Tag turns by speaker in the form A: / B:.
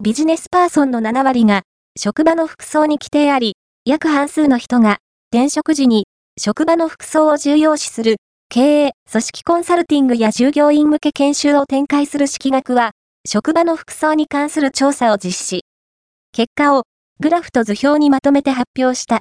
A: ビジネスパーソンの7割が、職場の服装に規定あり、約半数の人が、転職時に、職場の服装を重要視する、経営、組織コンサルティングや従業員向け研修を展開する式学は、職場の服装に関する調査を実施。結果を、グラフと図表にまとめて発表した。